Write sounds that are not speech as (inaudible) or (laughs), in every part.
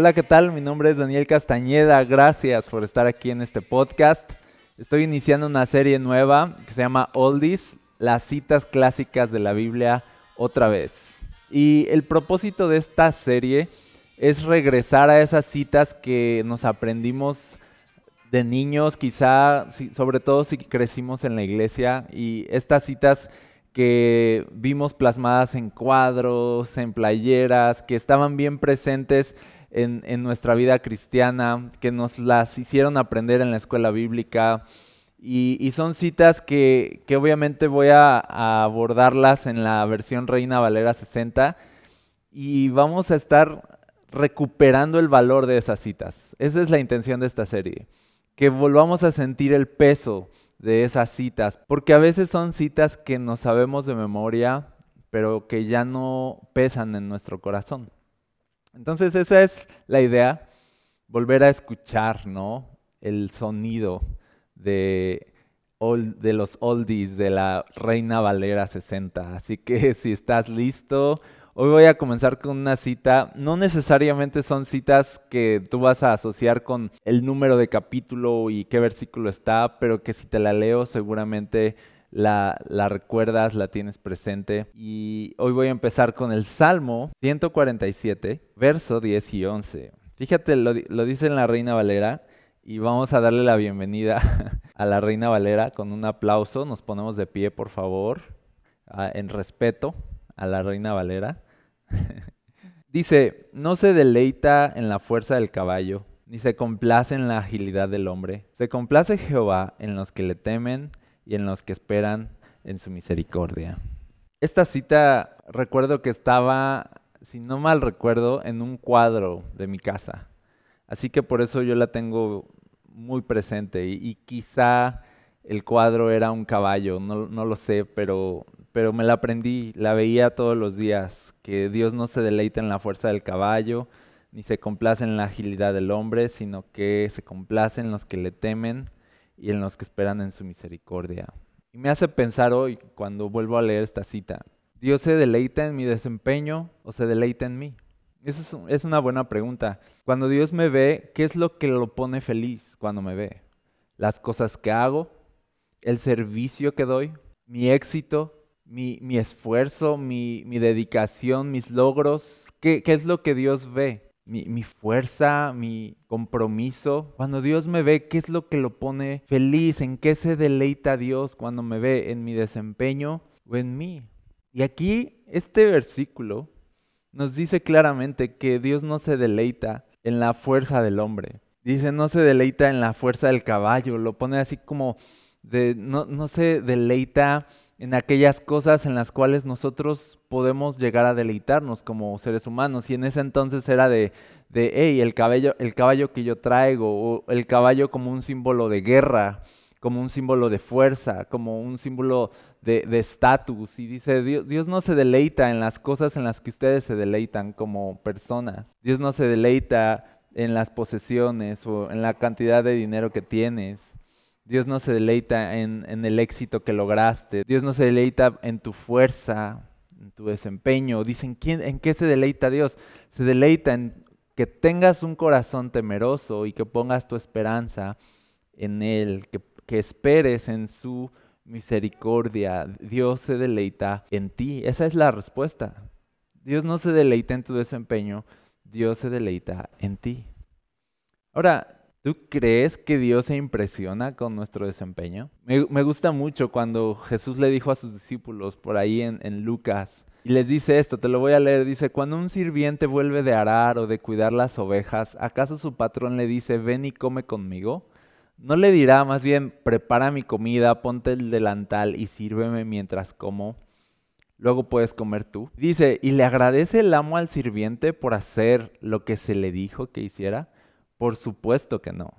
Hola, ¿qué tal? Mi nombre es Daniel Castañeda. Gracias por estar aquí en este podcast. Estoy iniciando una serie nueva que se llama Oldies, las citas clásicas de la Biblia otra vez. Y el propósito de esta serie es regresar a esas citas que nos aprendimos de niños, quizá, sobre todo si crecimos en la iglesia, y estas citas que vimos plasmadas en cuadros, en playeras, que estaban bien presentes en, nuestra vida cristiana, que nos las hicieron aprender en la escuela bíblica. Y, y son citas que, que obviamente voy a, a abordarlas en la versión Reina Valera 60 y vamos a estar recuperando el valor de esas citas. Esa es la intención de esta serie, que volvamos a sentir el peso de esas citas, porque a veces son citas que no sabemos de memoria, pero que ya no pesan en nuestro corazón. Entonces esa es la idea, volver a escuchar, ¿no? El sonido de, de los oldies de la Reina Valera 60. Así que (laughs) si estás listo, hoy voy a comenzar con una cita. No necesariamente son citas que tú vas a asociar con el número de capítulo y qué versículo está, pero que si te la leo seguramente la, recuerdas, la tienes presente. Y hoy voy a empezar con el Salmo 147, verso 10 y 11. Fíjate, lo, lo dice en la Reina Valera y vamos a darle la bienvenida (laughs) a la Reina Valera con un aplauso. Nos ponemos de pie, por favor, en respeto a la Reina Valera. (laughs) Dice, no se deleita en la fuerza del caballo, ni se complace en la agilidad del hombre. Se complace Jehová en los que le temen y en los que esperan en su misericordia. Esta cita recuerdo que estaba, si no mal recuerdo, en un cuadro de mi casa. Así que por eso yo la tengo muy presente y, quizá el cuadro era un caballo, no, no lo sé, pero, pero me la aprendí, la veía todos los días, que Dios no se deleita en la fuerza del caballo, ni se complace en la agilidad del hombre, sino que se complace en los que le temen y en los que esperan en su misericordia. Y me hace pensar hoy, cuando vuelvo a leer esta cita, ¿Dios se deleita en mi desempeño o se deleita en mí? Esa es, un- es una buena pregunta. Cuando Dios me ve, ¿qué es lo que lo pone feliz cuando me ve? ¿Las cosas que hago? ¿El servicio que doy? ¿Mi éxito? ¿Mi, esfuerzo? Mi, dedicación? ¿Mis logros? ¿Qué, qué es lo que Dios ve? Mi, fuerza, mi compromiso. Cuando Dios me ve, ¿qué es lo que lo pone feliz? ¿En qué se deleita Dios cuando me ve? ¿En mi desempeño o en mí? Y aquí este versículo nos dice claramente que Dios no se deleita en la fuerza del hombre. Dice, no se deleita en la fuerza del caballo. Lo pone así como no, no se deleita en aquellas cosas en las cuales nosotros podemos llegar a deleitarnos como seres humanos. Y en ese entonces era de, de hey, el caballo, el caballo que yo traigo, o el caballo como un símbolo de guerra, como un símbolo de fuerza, como un símbolo de de estatus. y dice, Dios, Dios no se deleita en las cosas en las que ustedes se deleitan como personas. Dios no se deleita en las posesiones o en la cantidad de dinero que tienes. Dios no se deleita en, el éxito que lograste. Dios no se deleita en tu fuerza, en tu desempeño. Dicen, ¿quién, ¿en qué se deleita Dios? Se deleita en que tengas un corazón temeroso y que pongas tu esperanza en Él, que esperes en su misericordia. Dios se deleita en ti. Esa es la respuesta. Dios no se deleita en tu desempeño, Dios se deleita en ti. Ahora, ¿tú crees que Dios se impresiona con nuestro desempeño? Me, gusta mucho cuando Jesús le dijo a sus discípulos por ahí en, en Lucas, y les dice esto, te lo voy a leer, dice, cuando un sirviente vuelve de arar o de cuidar las ovejas, ¿acaso su patrón le dice, ven y come conmigo? No le dirá, más bien, prepara mi comida, ponte el delantal y sírveme mientras como. luego puedes comer tú. Dice, ¿y le agradece el amo al sirviente por hacer lo que se le dijo que hiciera? Por supuesto que no.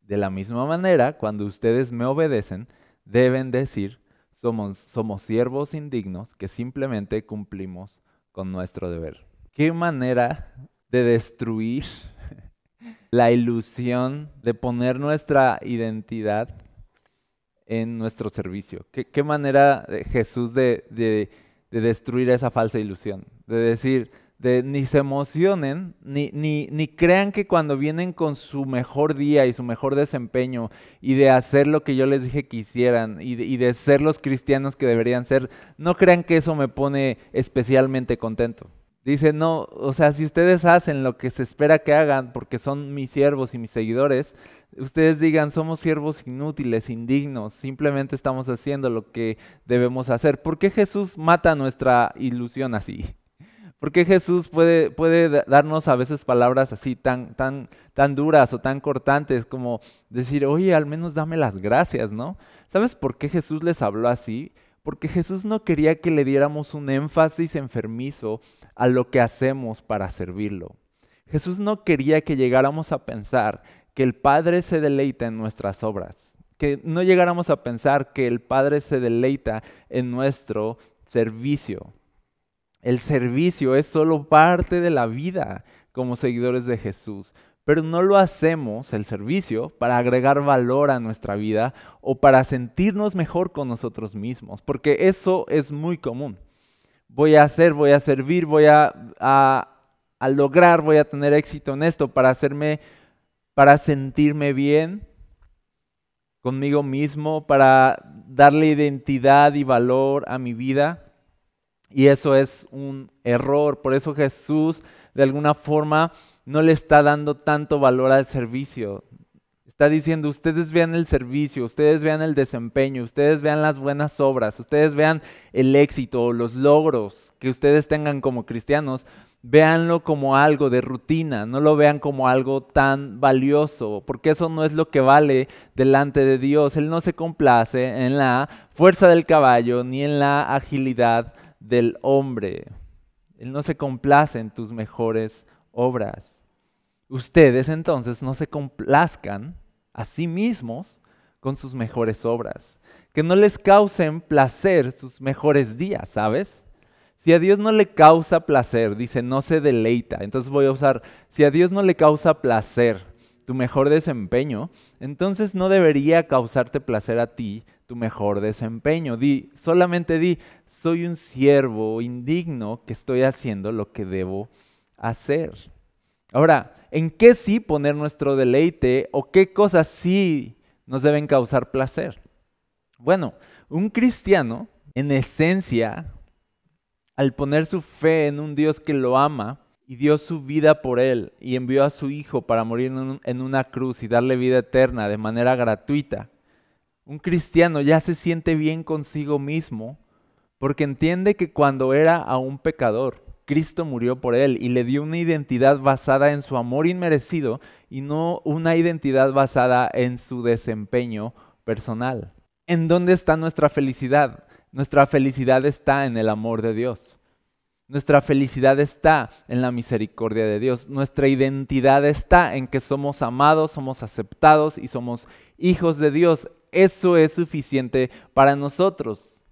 De la misma manera, cuando ustedes me obedecen, deben decir, somos, somos siervos indignos que simplemente cumplimos con nuestro deber. ¿Qué manera de destruir (laughs) la ilusión de poner nuestra identidad en nuestro servicio? ¿Qué, manera de Jesús de, de destruir esa falsa ilusión? De decir, ni se emocionen, ni, ni, ni, crean que cuando vienen con su mejor día y su mejor desempeño y de hacer lo que yo les dije que hicieran y de, y de ser los cristianos que deberían ser, no crean que eso me pone especialmente contento. Dice, no, o sea, si ustedes hacen lo que se espera que hagan porque son mis siervos y mis seguidores, ustedes digan, somos siervos inútiles, indignos, simplemente estamos haciendo lo que debemos hacer. ¿Por qué Jesús mata nuestra ilusión así? Porque Jesús puede, darnos a veces palabras así tan, tan duras o tan cortantes como decir, oye, al menos dame las gracias, ¿no? ¿Sabes por qué Jesús les habló así? Porque Jesús no quería que le diéramos un énfasis enfermizo a lo que hacemos para servirlo. Jesús no quería que llegáramos a pensar que el Padre se deleita en nuestras obras, que no llegáramos a pensar que el Padre se deleita en nuestro servicio. El servicio es solo parte de la vida como seguidores de Jesús, pero no lo hacemos, el servicio, para agregar valor a nuestra vida o para sentirnos mejor con nosotros mismos, porque eso es muy común. Voy a hacer, voy a servir, voy a, a, lograr, voy a tener éxito en esto para hacerme, para sentirme bien conmigo mismo, para darle identidad y valor a mi vida. Y eso es un error. Por eso Jesús de alguna forma no le está dando tanto valor al servicio. Está diciendo, ustedes vean el servicio, ustedes vean el desempeño, ustedes vean las buenas obras, ustedes vean el éxito, los logros que ustedes tengan como cristianos, véanlo como algo de rutina, no lo vean como algo tan valioso, porque eso no es lo que vale delante de Dios. Él no se complace en la fuerza del caballo ni en la agilidad del hombre. Él no se complace en tus mejores obras. Ustedes entonces no se complazcan a sí mismos con sus mejores obras. Que no les causen placer sus mejores días, ¿sabes? Si a Dios no le causa placer, dice, no se deleita. Entonces voy a usar, si a Dios no le causa placer tu mejor desempeño, entonces no debería causarte placer a ti tu mejor desempeño. Di, solamente di, soy un siervo indigno que estoy haciendo lo que debo hacer. Ahora, ¿en qué sí poner nuestro deleite o qué cosas sí nos deben causar placer? Bueno, un cristiano, en esencia, al poner su fe en un Dios que lo ama y dio su vida por él y envió a su Hijo para morir en una cruz y darle vida eterna de manera gratuita, un cristiano ya se siente bien consigo mismo porque entiende que cuando era aún pecador, Cristo murió por él y le dio una identidad basada en su amor inmerecido y no una identidad basada en su desempeño personal. ¿En dónde está nuestra felicidad? Nuestra felicidad está en el amor de Dios. Nuestra felicidad está en la misericordia de Dios. Nuestra identidad está en que somos amados, somos aceptados y somos hijos de Dios. Eso es suficiente para nosotros.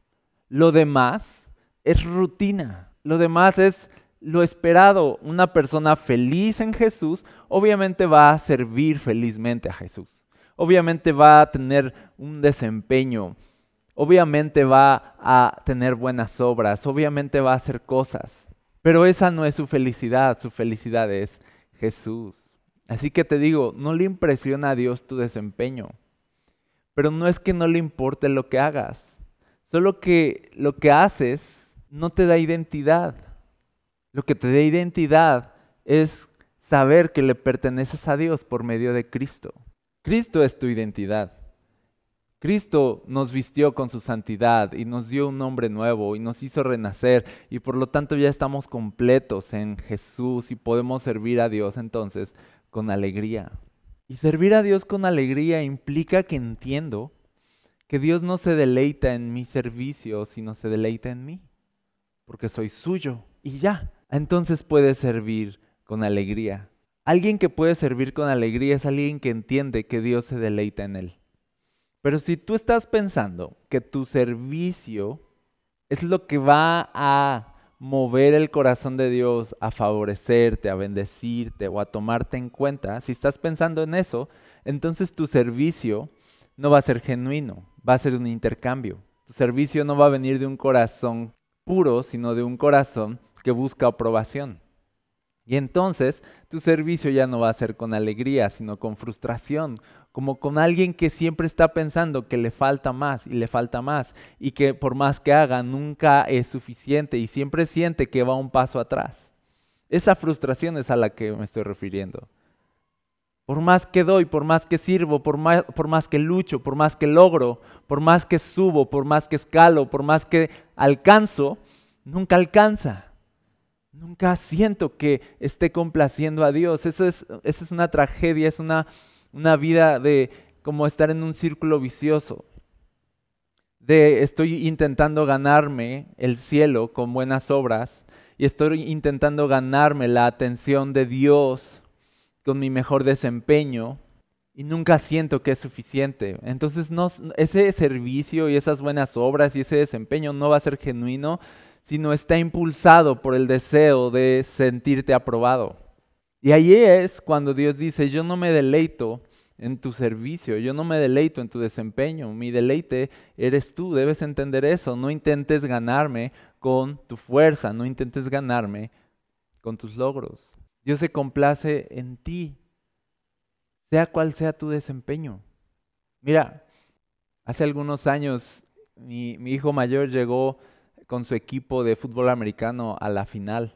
Lo demás es rutina. Lo demás es lo esperado. Una persona feliz en Jesús obviamente va a servir felizmente a Jesús. Obviamente va a tener un desempeño. Obviamente va a tener buenas obras. Obviamente va a hacer cosas. Pero esa no es su felicidad. Su felicidad es Jesús. Así que te digo, no le impresiona a Dios tu desempeño. Pero no es que no le importe lo que hagas, solo que lo que haces no te da identidad. Lo que te da identidad es saber que le perteneces a Dios por medio de Cristo. Cristo es tu identidad. Cristo nos vistió con su santidad y nos dio un nombre nuevo y nos hizo renacer y por lo tanto ya estamos completos en Jesús y podemos servir a Dios entonces con alegría. Y servir a Dios con alegría implica que entiendo que Dios no se deleita en mi servicio, sino se deleita en mí. porque soy suyo y ya. Entonces puedes servir con alegría. Alguien que puede servir con alegría es alguien que entiende que Dios se deleita en él. Pero si tú estás pensando que tu servicio es lo que va a mover el corazón de Dios a favorecerte, a bendecirte o a tomarte en cuenta, si estás pensando en eso, entonces tu servicio no va a ser genuino, va a ser un intercambio. Tu servicio no va a venir de un corazón puro, sino de un corazón que busca aprobación. Y entonces tu servicio ya no va a ser con alegría, sino con frustración, como con alguien que siempre está pensando que le falta más y le falta más y que por más que haga nunca es suficiente y siempre siente que va un paso atrás. Esa frustración es a la que me estoy refiriendo. Por más que doy, por más que sirvo, por más, por más que lucho, por más que logro, por más que subo, por más que escalo, por más que alcanzo, nunca alcanza. Nunca siento que esté complaciendo a Dios. Eso es, una tragedia, es una, una vida de como estar en un círculo vicioso. De estoy intentando ganarme el cielo con buenas obras y estoy intentando ganarme la atención de Dios con mi mejor desempeño y nunca siento que es suficiente. Entonces no, ese servicio y esas buenas obras y ese desempeño no va a ser genuino sino está impulsado por el deseo de sentirte aprobado. Y ahí es cuando Dios dice, yo no me deleito en tu servicio, yo no me deleito en tu desempeño, mi deleite eres tú, debes entender eso, no intentes ganarme con tu fuerza, no intentes ganarme con tus logros. Dios se complace en ti, sea cual sea tu desempeño. Mira, hace algunos años mi, mi hijo mayor llegó con su equipo de fútbol americano a la final.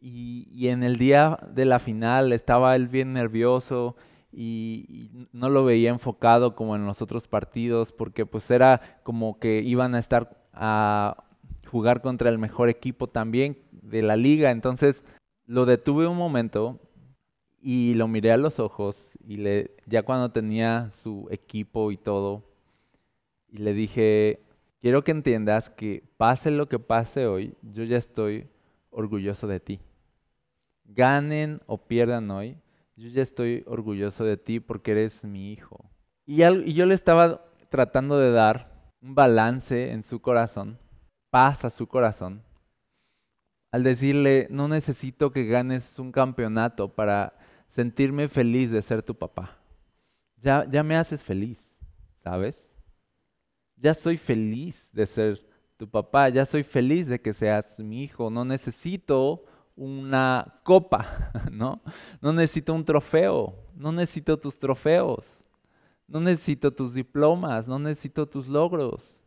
Y, en el día de la final estaba él bien nervioso y, no lo veía enfocado como en los otros partidos porque pues era como que iban a estar a jugar contra el mejor equipo también de la liga. Entonces lo detuve un momento y lo miré a los ojos y le, ya cuando tenía su equipo y todo, y le dije, quiero que entiendas que pase lo que pase hoy, yo ya estoy orgulloso de ti. Ganen o pierdan hoy, yo ya estoy orgulloso de ti porque eres mi hijo. Y, yo le estaba tratando de dar un balance en su corazón, paz a su corazón, al decirle, no necesito que ganes un campeonato para sentirme feliz de ser tu papá. Ya, ya me haces feliz, ¿sabes? Ya soy feliz de ser tu papá, ya soy feliz de que seas mi hijo, no necesito una copa, (laughs) ¿no? No necesito un trofeo, no necesito tus trofeos, no necesito tus diplomas, no necesito tus logros.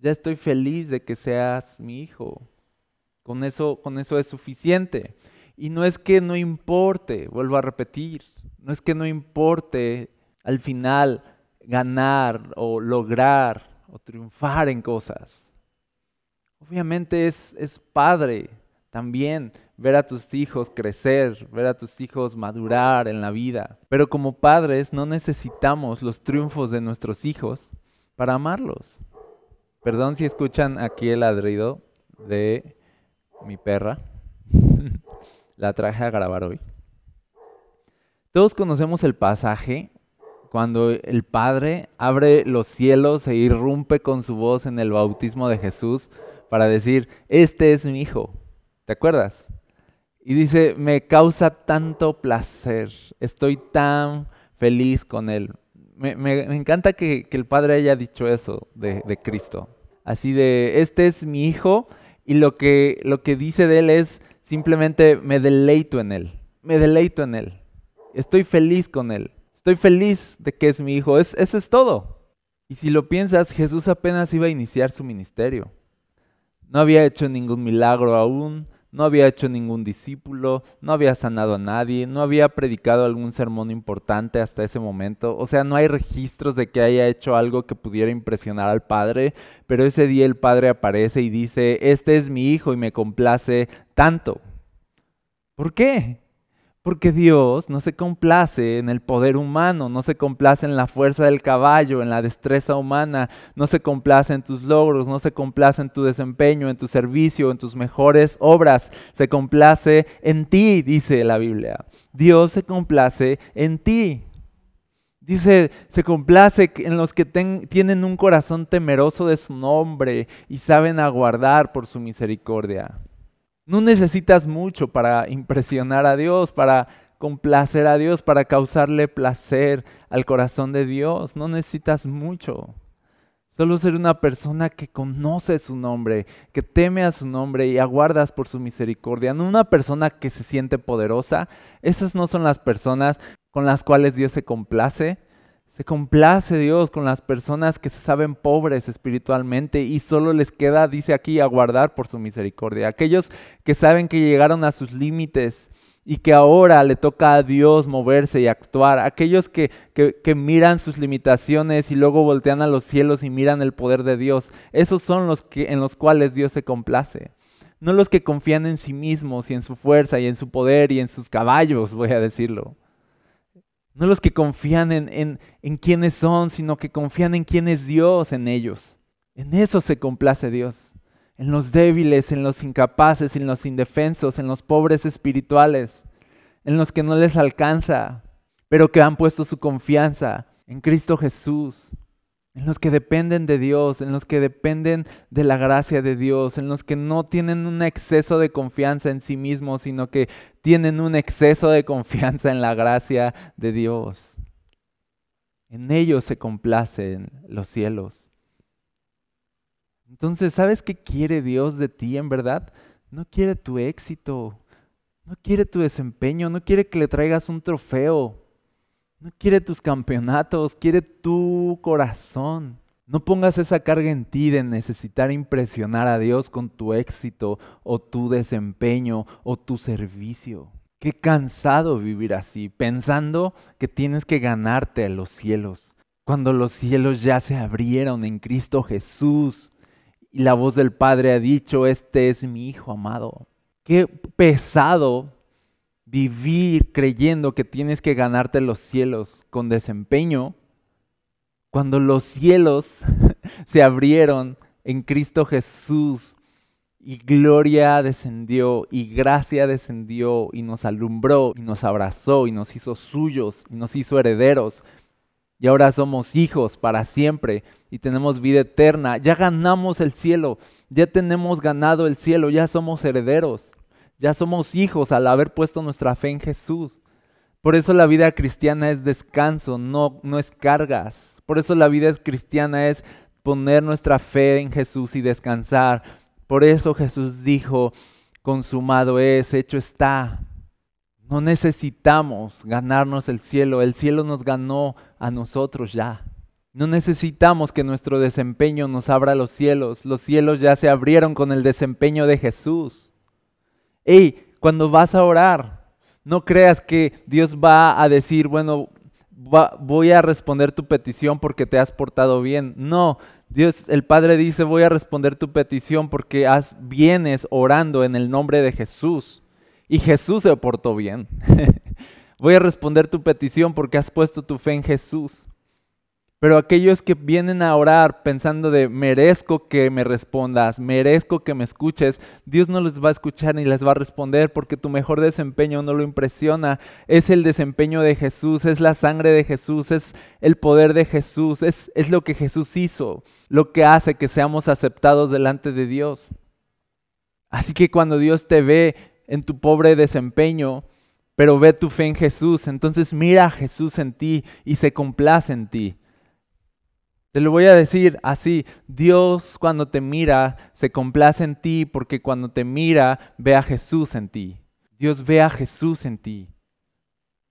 Ya estoy feliz de que seas mi hijo. Con eso, con eso es suficiente. Y no es que no importe, vuelvo a repetir, no es que no importe al final ganar o lograr o triunfar en cosas. Obviamente es, es padre también ver a tus hijos crecer, ver a tus hijos madurar en la vida. Pero como padres no necesitamos los triunfos de nuestros hijos para amarlos. Perdón si escuchan aquí el ladrido de mi perra. (laughs) la traje a grabar hoy. Todos conocemos el pasaje cuando el Padre abre los cielos e irrumpe con su voz en el bautismo de Jesús para decir, este es mi Hijo. ¿Te acuerdas? Y dice, me causa tanto placer, estoy tan feliz con Él. Me, encanta que, el Padre haya dicho eso de, de, Cristo. Así de, este es mi Hijo y lo que, lo que dice de Él es simplemente me deleito en Él, me deleito en Él, estoy feliz con Él. Estoy feliz de que es mi hijo. Es, eso es todo. Y si lo piensas, Jesús apenas iba a iniciar su ministerio. No había hecho ningún milagro aún, no había hecho ningún discípulo, no había sanado a nadie, no había predicado algún sermón importante hasta ese momento. O sea, no hay registros de que haya hecho algo que pudiera impresionar al Padre, pero ese día el Padre aparece y dice, este es mi hijo y me complace tanto. ¿Por qué? Porque Dios no se complace en el poder humano, no se complace en la fuerza del caballo, en la destreza humana, no se complace en tus logros, no se complace en tu desempeño, en tu servicio, en tus mejores obras, se complace en ti, dice la Biblia. Dios se complace en ti. Dice, se complace en los que tienen un corazón temeroso de su nombre y saben aguardar por su misericordia. No necesitas mucho para impresionar a Dios, para complacer a Dios, para causarle placer al corazón de Dios. No necesitas mucho. Solo ser una persona que conoce su nombre, que teme a su nombre y aguardas por su misericordia. No una persona que se siente poderosa. Esas no son las personas con las cuales Dios se complace. Se complace Dios con las personas que se saben pobres espiritualmente y solo les queda, dice aquí, aguardar por su misericordia. Aquellos que saben que llegaron a sus límites y que ahora le toca a Dios moverse y actuar. Aquellos que, que, miran sus limitaciones y luego voltean a los cielos y miran el poder de Dios. Esos son los que, en los cuales Dios se complace. No los que confían en sí mismos y en su fuerza y en su poder y en sus caballos, voy a decirlo. No los que confían en, en, en quiénes son, sino que confían en quién es Dios en ellos. En eso se complace Dios. En los débiles, en los incapaces, en los indefensos, en los pobres espirituales, en los que no les alcanza, pero que han puesto su confianza en Cristo Jesús en los que dependen de Dios, en los que dependen de la gracia de Dios, en los que no tienen un exceso de confianza en sí mismos, sino que tienen un exceso de confianza en la gracia de Dios. En ellos se complacen los cielos. Entonces, ¿sabes qué quiere Dios de ti en verdad? No quiere tu éxito, no quiere tu desempeño, no quiere que le traigas un trofeo. No quiere tus campeonatos, quiere tu corazón. No pongas esa carga en ti de necesitar impresionar a Dios con tu éxito o tu desempeño o tu servicio. Qué cansado vivir así, pensando que tienes que ganarte a los cielos, cuando los cielos ya se abrieron en Cristo Jesús y la voz del Padre ha dicho, este es mi Hijo amado. Qué pesado vivir creyendo que tienes que ganarte los cielos con desempeño, cuando los cielos (laughs) se abrieron en Cristo Jesús y gloria descendió y gracia descendió y nos alumbró y nos abrazó y nos hizo suyos y nos hizo herederos. Y ahora somos hijos para siempre y tenemos vida eterna. Ya ganamos el cielo, ya tenemos ganado el cielo, ya somos herederos. Ya somos hijos al haber puesto nuestra fe en Jesús. Por eso la vida cristiana es descanso, no, no es cargas. Por eso la vida cristiana es poner nuestra fe en Jesús y descansar. Por eso Jesús dijo, consumado es, hecho está. No necesitamos ganarnos el cielo, el cielo nos ganó a nosotros ya. No necesitamos que nuestro desempeño nos abra los cielos, los cielos ya se abrieron con el desempeño de Jesús. Hey, cuando vas a orar, no creas que Dios va a decir, bueno, voy a responder tu petición porque te has portado bien. No, Dios, el Padre dice, voy a responder tu petición porque has, vienes orando en el nombre de Jesús. Y Jesús se portó bien. (laughs) voy a responder tu petición porque has puesto tu fe en Jesús. Pero aquellos que vienen a orar pensando de merezco que me respondas, merezco que me escuches, Dios no les va a escuchar ni les va a responder porque tu mejor desempeño no lo impresiona. Es el desempeño de Jesús, es la sangre de Jesús, es el poder de Jesús, es, es lo que Jesús hizo, lo que hace que seamos aceptados delante de Dios. Así que cuando Dios te ve en tu pobre desempeño, pero ve tu fe en Jesús, entonces mira a Jesús en ti y se complace en ti. Te lo voy a decir así, Dios cuando te mira se complace en ti porque cuando te mira ve a Jesús en ti. Dios ve a Jesús en ti.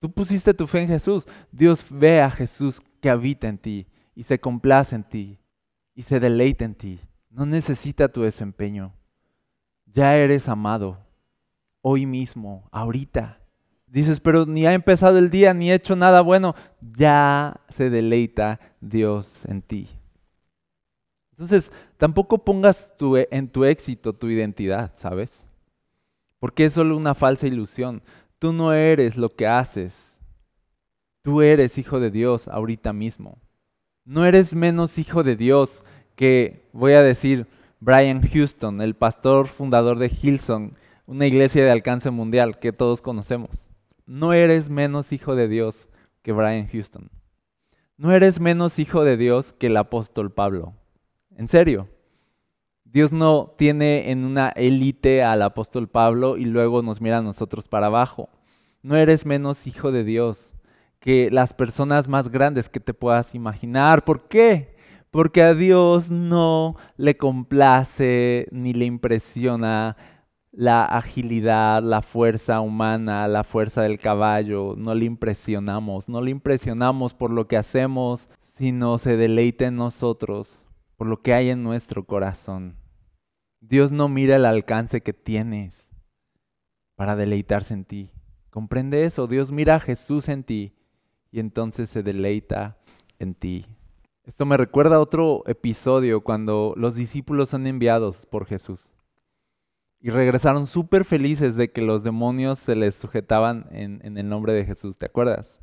Tú pusiste tu fe en Jesús. Dios ve a Jesús que habita en ti y se complace en ti y se deleita en ti. No necesita tu desempeño. Ya eres amado. Hoy mismo, ahorita. Dices, pero ni ha empezado el día, ni he hecho nada bueno. Ya se deleita Dios en ti. Entonces, tampoco pongas en tu éxito tu identidad, ¿sabes? Porque es solo una falsa ilusión. tú no eres lo que haces. Tú eres hijo de Dios ahorita mismo. No eres menos hijo de Dios que, voy a decir, Brian Houston, el pastor fundador de Hillsong, una iglesia de alcance mundial que todos conocemos. No eres menos hijo de Dios que Brian Houston. No eres menos hijo de Dios que el apóstol Pablo. En serio. Dios no tiene en una élite al apóstol Pablo y luego nos mira a nosotros para abajo. No eres menos hijo de Dios que las personas más grandes que te puedas imaginar. ¿Por qué? Porque a Dios no le complace ni le impresiona la agilidad, la fuerza humana, la fuerza del caballo. No le impresionamos, no le impresionamos por lo que hacemos, sino se deleita en nosotros por lo que hay en nuestro corazón. Dios no mira el alcance que tienes para deleitarse en ti. Comprende eso. Dios mira a Jesús en ti y entonces se deleita en ti. Esto me recuerda a otro episodio cuando los discípulos son enviados por Jesús y regresaron súper felices de que los demonios se les sujetaban en, en, el nombre de Jesús, ¿te acuerdas?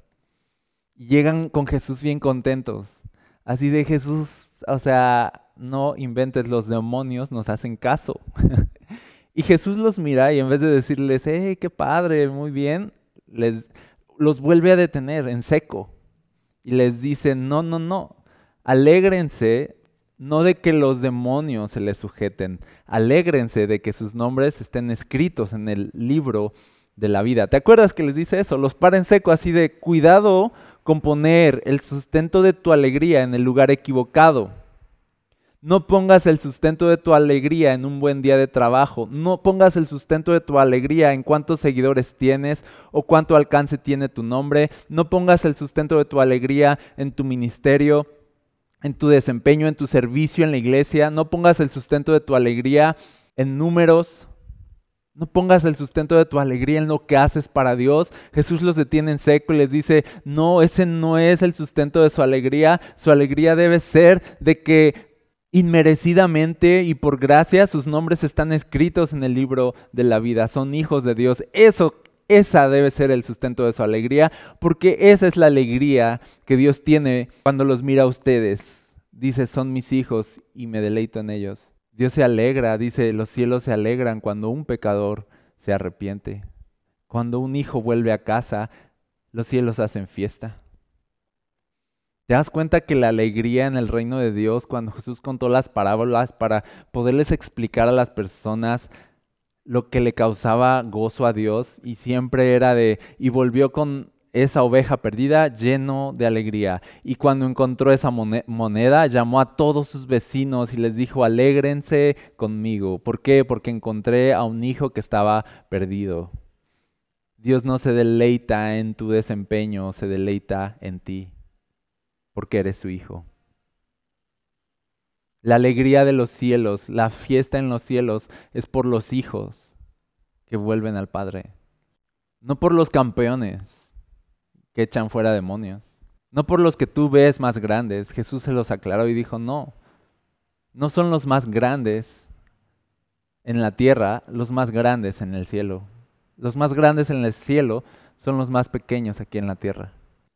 Y llegan con Jesús bien contentos. Así de Jesús, o sea, no inventes los demonios, nos hacen caso. (laughs) y Jesús los mira y en vez de decirles, hey, qué padre, muy bien, les, los vuelve a detener en seco. Y les dice, no, no, no, alégrense no de que los demonios se les sujeten, alégrense de que sus nombres estén escritos en el libro de la vida. ¿Te acuerdas que les dice eso? Los para en seco así de cuidado con poner el sustento de tu alegría en el lugar equivocado. No pongas el sustento de tu alegría en un buen día de trabajo. No pongas el sustento de tu alegría en cuántos seguidores tienes o cuánto alcance tiene tu nombre. No pongas el sustento de tu alegría en tu ministerio, en tu desempeño, en tu servicio en la iglesia. No pongas el sustento de tu alegría en números. No pongas el sustento de tu alegría en lo que haces para Dios. Jesús los detiene en seco y les dice, no, ese no es el sustento de su alegría. Su alegría debe ser de que inmerecidamente y por gracia sus nombres están escritos en el libro de la vida, son hijos de Dios. Eso esa debe ser el sustento de su alegría, porque esa es la alegría que Dios tiene cuando los mira a ustedes. Dice, son mis hijos y me deleito en ellos. Dios se alegra, dice, los cielos se alegran cuando un pecador se arrepiente. Cuando un hijo vuelve a casa, los cielos hacen fiesta. ¿Te das cuenta que la alegría en el reino de Dios, cuando Jesús contó las parábolas para poderles explicar a las personas lo que le causaba gozo a Dios, y siempre era de, y volvió con esa oveja perdida lleno de alegría. Y cuando encontró esa moneda, llamó a todos sus vecinos y les dijo, alégrense conmigo. ¿Por qué? Porque encontré a un hijo que estaba perdido. Dios no se deleita en tu desempeño, se deleita en ti porque eres su hijo. La alegría de los cielos, la fiesta en los cielos es por los hijos que vuelven al Padre. No por los campeones que echan fuera demonios. No por los que tú ves más grandes. Jesús se los aclaró y dijo, no, no son los más grandes en la tierra, los más grandes en el cielo. Los más grandes en el cielo son los más pequeños aquí en la tierra.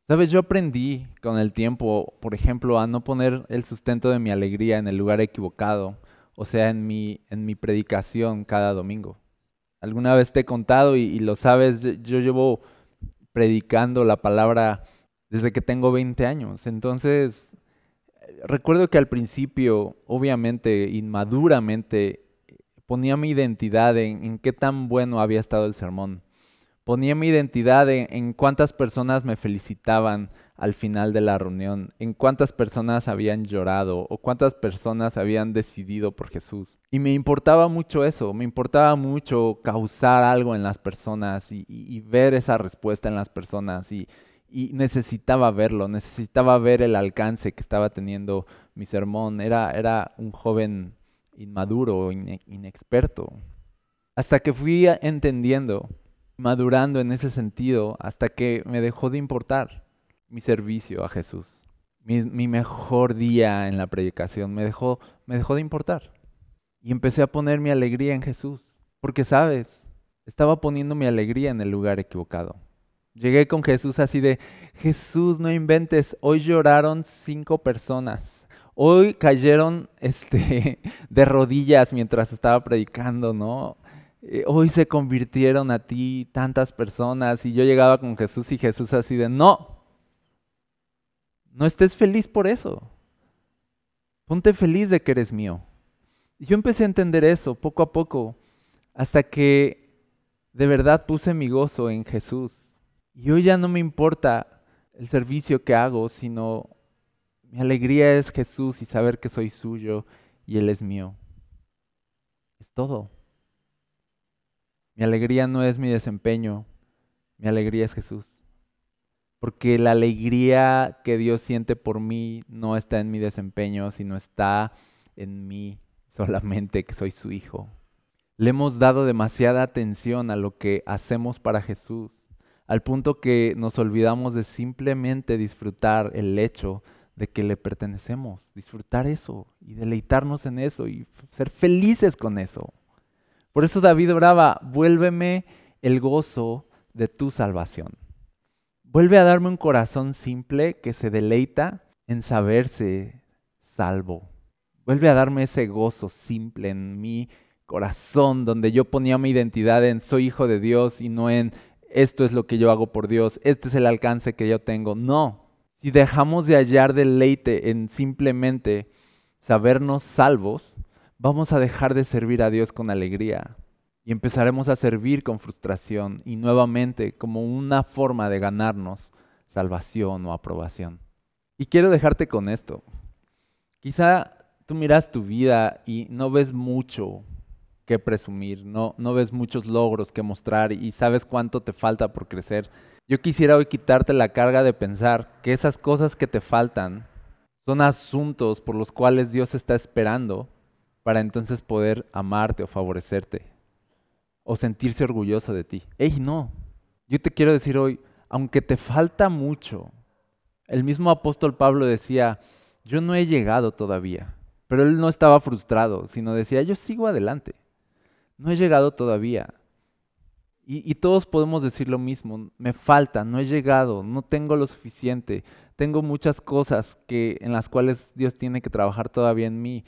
Sabes, yo aprendí con el tiempo, por ejemplo, a no poner el sustento de mi alegría en el lugar equivocado, o sea, en mi, en mi predicación cada domingo. Alguna vez te he contado y, lo sabes, yo, llevo predicando la palabra desde que tengo 20 años. Entonces, recuerdo que al principio, obviamente, inmaduramente, ponía mi identidad en qué tan bueno había estado el sermón ponía mi identidad en, cuántas personas me felicitaban al final de la reunión, en cuántas personas habían llorado o cuántas personas habían decidido por Jesús. Y me importaba mucho eso, me importaba mucho causar algo en las personas y, ver esa respuesta en las personas y, necesitaba verlo, necesitaba ver el alcance que estaba teniendo mi sermón. Era, era un joven inmaduro, inexperto. Hasta que fui entendiendo madurando en ese sentido hasta que me dejó de importar mi servicio a Jesús. Mi, mejor día en la predicación me dejó, me dejó de importar. Y empecé a poner mi alegría en Jesús. Porque sabes, Estaba poniendo mi alegría en el lugar equivocado. Llegué con Jesús así de, Jesús, no inventes, hoy lloraron cinco personas. Hoy cayeron este, (laughs) de rodillas mientras estaba predicando, ¿no? Eh, hoy se convirtieron a ti tantas personas y yo llegaba con Jesús y Jesús así de, no, no estés feliz por eso. Ponte feliz de que eres mío. Y yo empecé a entender eso poco a poco, hasta que de verdad puse mi gozo en Jesús. Y hoy ya no me importa el servicio que hago, sino mi alegría es Jesús y saber que soy suyo y Él es mío. Es todo. Mi alegría no es mi desempeño, mi alegría es Jesús. Porque la alegría que Dios siente por mí no está en mi desempeño, sino está en mí (laughs) solamente que soy su hijo. Le hemos dado demasiada atención a lo que hacemos para Jesús, al punto que nos olvidamos de simplemente disfrutar el hecho de que le pertenecemos, disfrutar eso y deleitarnos en eso y ser felices con eso. Por eso David oraba, vuélveme el gozo de tu salvación. Vuelve a darme un corazón simple que se deleita en saberse salvo. Vuelve a darme ese gozo simple en mi corazón, donde yo ponía mi identidad en soy hijo de Dios y no en esto es lo que yo hago por Dios, este es el alcance que yo tengo. No, si dejamos de hallar deleite en simplemente sabernos salvos, vamos a dejar de servir a Dios con alegría y empezaremos a servir con frustración y nuevamente como una forma de ganarnos salvación o aprobación. Y quiero dejarte con esto. Quizá tú miras tu vida y no ves mucho que presumir, no, no ves muchos logros que mostrar y sabes cuánto te falta por crecer. Yo quisiera hoy quitarte la carga de pensar que esas cosas que te faltan son asuntos por los cuales Dios está esperando para entonces poder amarte o favorecerte o sentirse orgulloso de ti. ¡Ey, no! Yo te quiero decir hoy, aunque te falta mucho, el mismo apóstol Pablo decía, yo no he llegado todavía, pero él no estaba frustrado, sino decía, yo sigo adelante, no he llegado todavía. Y, todos podemos decir lo mismo, me falta, no he llegado, no tengo lo suficiente, tengo muchas cosas que, en las cuales Dios tiene que trabajar todavía en mí.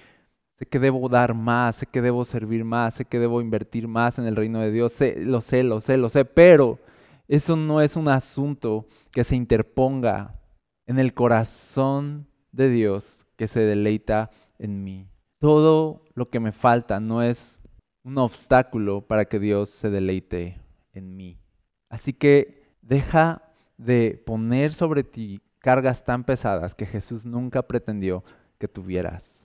Sé que debo dar más, sé que debo servir más, sé que debo invertir más en el reino de Dios, lo sé, lo sé, lo sé, pero eso no es un asunto que se interponga en el corazón de Dios que se deleita en mí. Todo lo que me falta no es un obstáculo para que Dios se deleite en mí. Así que deja de poner sobre ti cargas tan pesadas que Jesús nunca pretendió que tuvieras.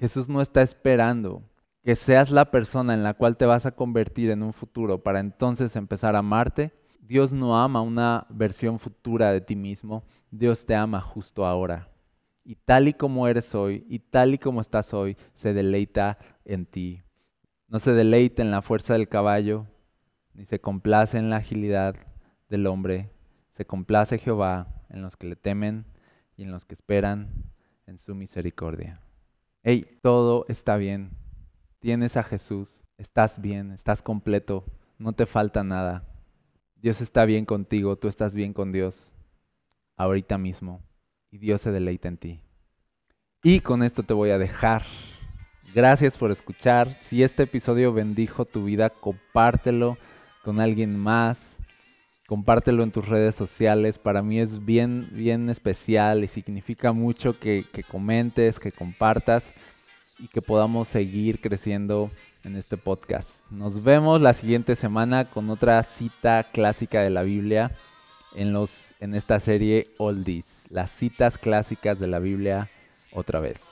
Jesús no está esperando que seas la persona en la cual te vas a convertir en un futuro para entonces empezar a amarte. Dios no ama una versión futura de ti mismo, Dios te ama justo ahora. Y tal y como eres hoy, y tal y como estás hoy, se deleita en ti. No se deleita en la fuerza del caballo, ni se complace en la agilidad del hombre, se complace Jehová en los que le temen y en los que esperan en su misericordia. Hey, todo está bien. Tienes a Jesús, estás bien, estás completo, no te falta nada. Dios está bien contigo, tú estás bien con Dios ahorita mismo y Dios se deleita en ti. Y con esto te voy a dejar. Gracias por escuchar. Si este episodio bendijo tu vida, compártelo con alguien más. Compártelo en tus redes sociales. Para mí es bien, bien especial y significa mucho que, comentes, que compartas y que podamos seguir creciendo en este podcast. Nos vemos la siguiente semana con otra cita clásica de la Biblia en, los, en esta serie Oldies. Las citas clásicas de la Biblia otra vez.